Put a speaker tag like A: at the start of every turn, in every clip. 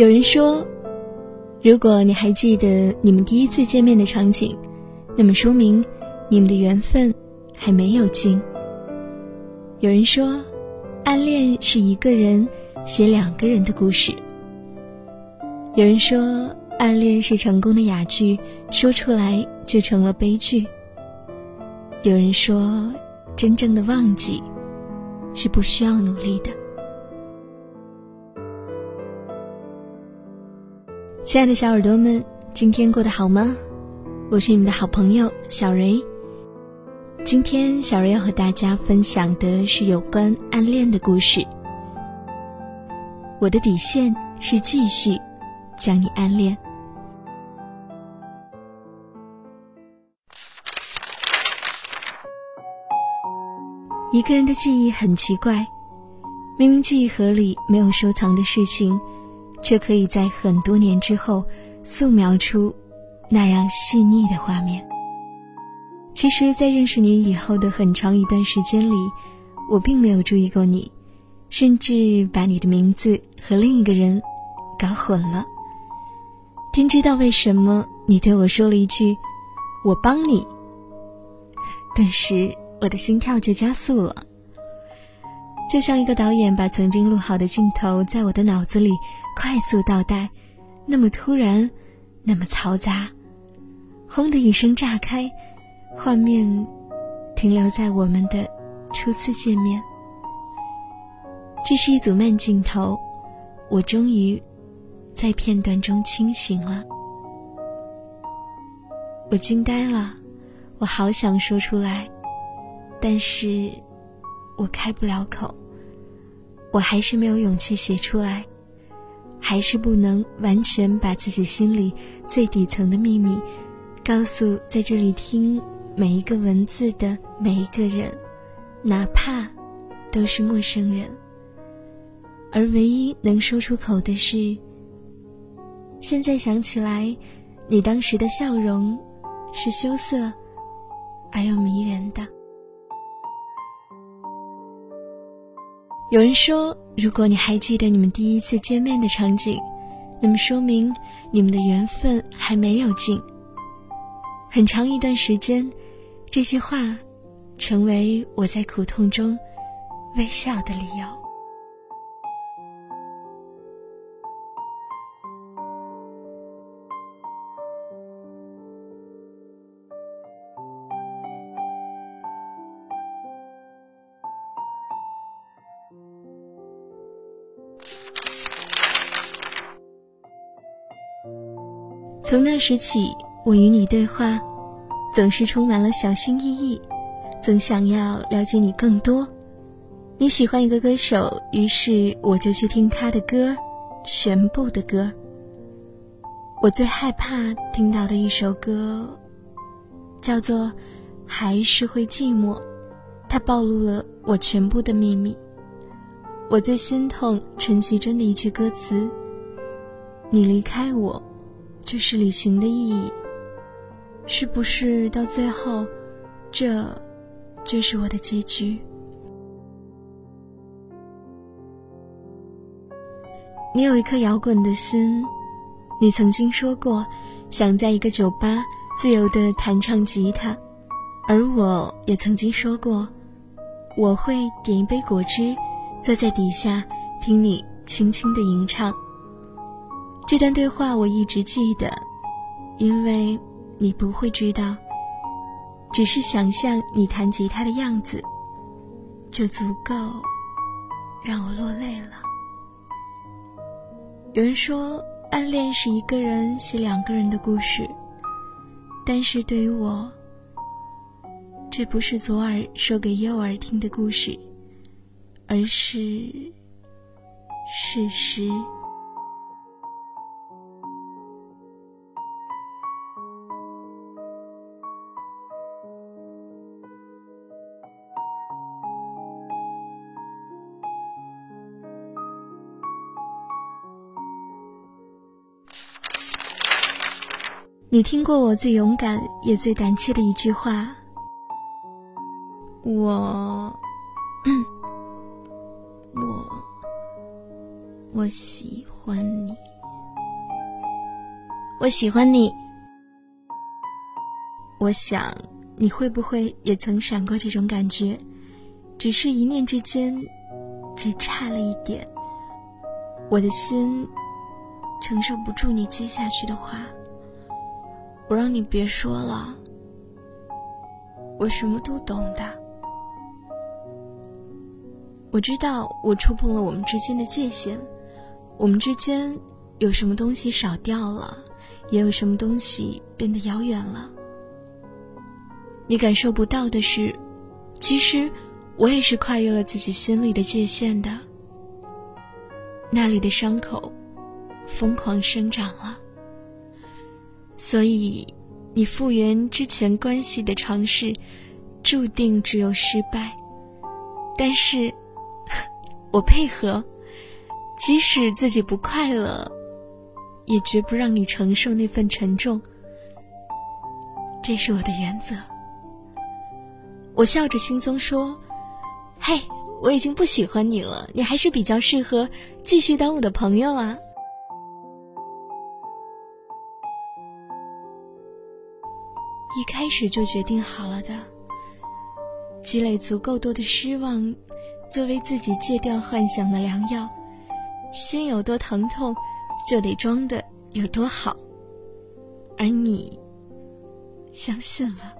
A: 有人说，如果你还记得你们第一次见面的场景，那么说明你们的缘分还没有尽。有人说，暗恋是一个人写两个人的故事。有人说，暗恋是成功的哑剧，说出来就成了悲剧。有人说，真正的忘记是不需要努力的。亲爱的小耳朵们，今天过得好吗？我是你们的好朋友小蕊。今天小蕊要和大家分享的是有关暗恋的故事。我的底线是继续将你暗恋。一个人的记忆很奇怪，明明记忆盒里没有收藏的事情。却可以在很多年之后素描出那样细腻的画面。其实，在认识你以后的很长一段时间里，我并没有注意过你，甚至把你的名字和另一个人搞混了。天知道为什么，你对我说了一句“我帮你”，顿时我的心跳就加速了。就像一个导演把曾经录好的镜头在我的脑子里快速倒带，那么突然，那么嘈杂，轰的一声炸开，画面停留在我们的初次见面。这是一组慢镜头，我终于在片段中清醒了。我惊呆了，我好想说出来，但是我开不了口。我还是没有勇气写出来，还是不能完全把自己心里最底层的秘密，告诉在这里听每一个文字的每一个人，哪怕都是陌生人。而唯一能说出口的是，现在想起来，你当时的笑容，是羞涩而又迷人的。有人说，如果你还记得你们第一次见面的场景，那么说明你们的缘分还没有尽。很长一段时间，这句话成为我在苦痛中微笑的理由。从那时起，我与你对话，总是充满了小心翼翼，总想要了解你更多。你喜欢一个歌手，于是我就去听他的歌，全部的歌。我最害怕听到的一首歌，叫做《还是会寂寞》，它暴露了我全部的秘密。我最心痛陈绮贞的一句歌词：“你离开我。”就是旅行的意义，是不是到最后，这就是我的结局？你有一颗摇滚的心，你曾经说过想在一个酒吧自由的弹唱吉他，而我也曾经说过我会点一杯果汁，坐在底下听你轻轻的吟唱。这段对话我一直记得，因为你不会知道，只是想象你弹吉他的样子，就足够让我落泪了。有人说，暗恋是一个人写两个人的故事，但是对于我，这不是左耳说给右耳听的故事，而是事实。你听过我最勇敢也最胆怯的一句话？我，我，我喜欢你。我喜欢你。我想，你会不会也曾闪过这种感觉？只是一念之间，只差了一点。我的心承受不住你接下去的话，我让你别说了。我什么都懂的，我知道我触碰了我们之间的界限，我们之间有什么东西少掉了，也有什么东西变得遥远了。你感受不到的是，其实我也是跨越了自己心里的界限的。那里的伤口疯狂生长了，所以。你复原之前关系的尝试，注定只有失败。但是，我配合，即使自己不快乐，也绝不让你承受那份沉重。这是我的原则。我笑着轻松说：“嘿，我已经不喜欢你了，你还是比较适合继续当我的朋友啊。”始就决定好了的，积累足够多的失望，作为自己戒掉幻想的良药。心有多疼痛，就得装的有多好。而你，相信了。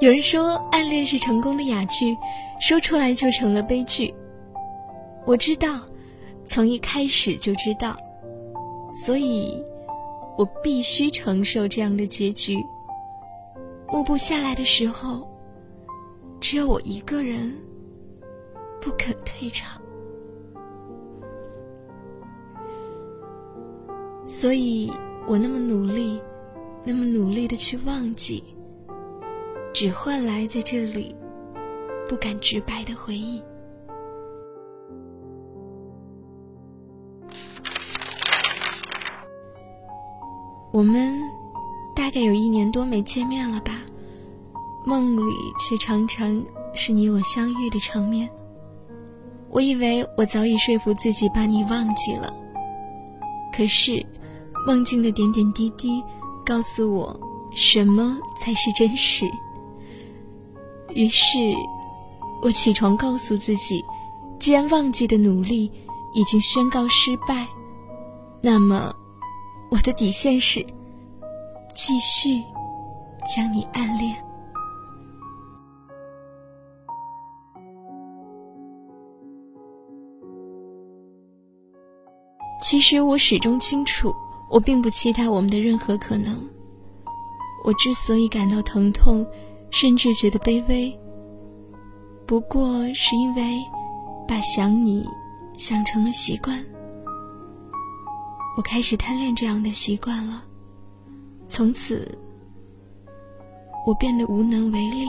A: 有人说，暗恋是成功的哑剧，说出来就成了悲剧。我知道，从一开始就知道，所以。我必须承受这样的结局。幕布下来的时候，只有我一个人不肯退场，所以我那么努力，那么努力的去忘记，只换来在这里不敢直白的回忆。我们大概有一年多没见面了吧？梦里却常常是你我相遇的场面。我以为我早已说服自己把你忘记了，可是梦境的点点滴滴告诉我什么才是真实。于是，我起床告诉自己，既然忘记的努力已经宣告失败，那么。我的底线是继续将你暗恋。其实我始终清楚，我并不期待我们的任何可能。我之所以感到疼痛，甚至觉得卑微，不过是因为把想你想成了习惯。我开始贪恋这样的习惯了，从此我变得无能为力。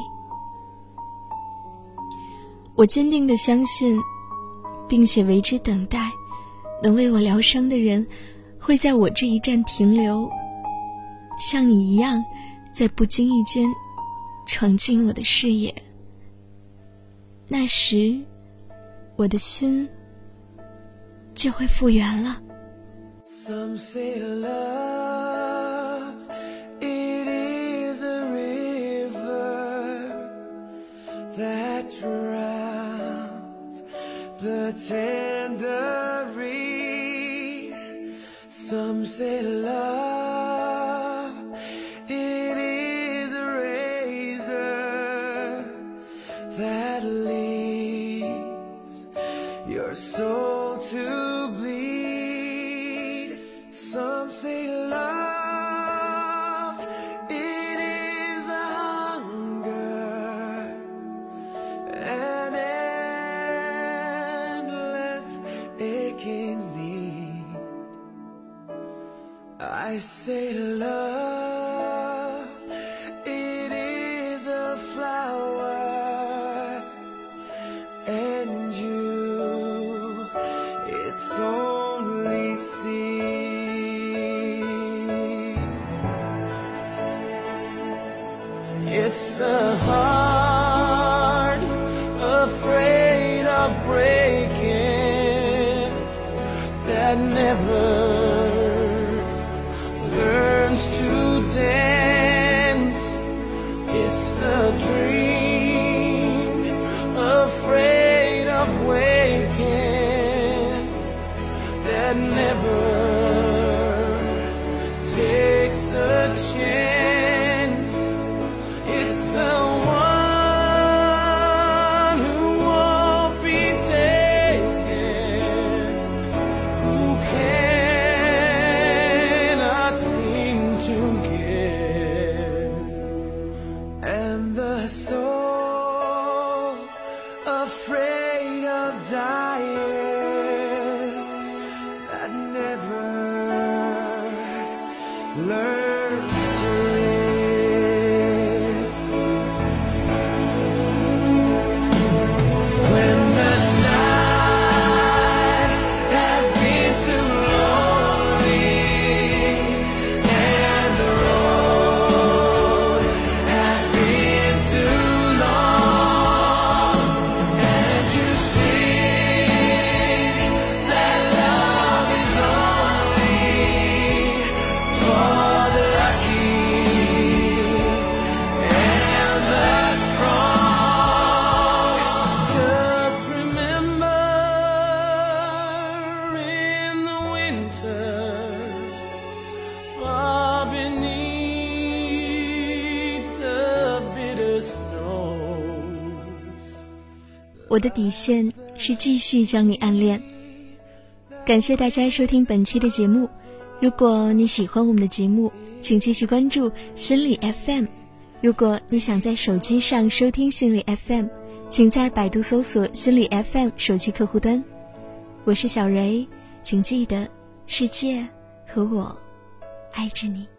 A: 我坚定的相信，并且为之等待，能为我疗伤的人会在我这一站停留，像你一样，在不经意间闯进我的视野。那时，我的心就会复原了。Some say love, it is a river that drowns the tender reed. Some say love, it is a razor that leaves your soul to bleed. Some say love, It's the heart afraid of breaking that never Never Learn 我的底线是继续将你暗恋。感谢大家收听本期的节目。如果你喜欢我们的节目，请继续关注心理 FM。如果你想在手机上收听心理 FM，请在百度搜索心理 FM 手机客户端。我是小蕊，请记得，世界和我爱着你。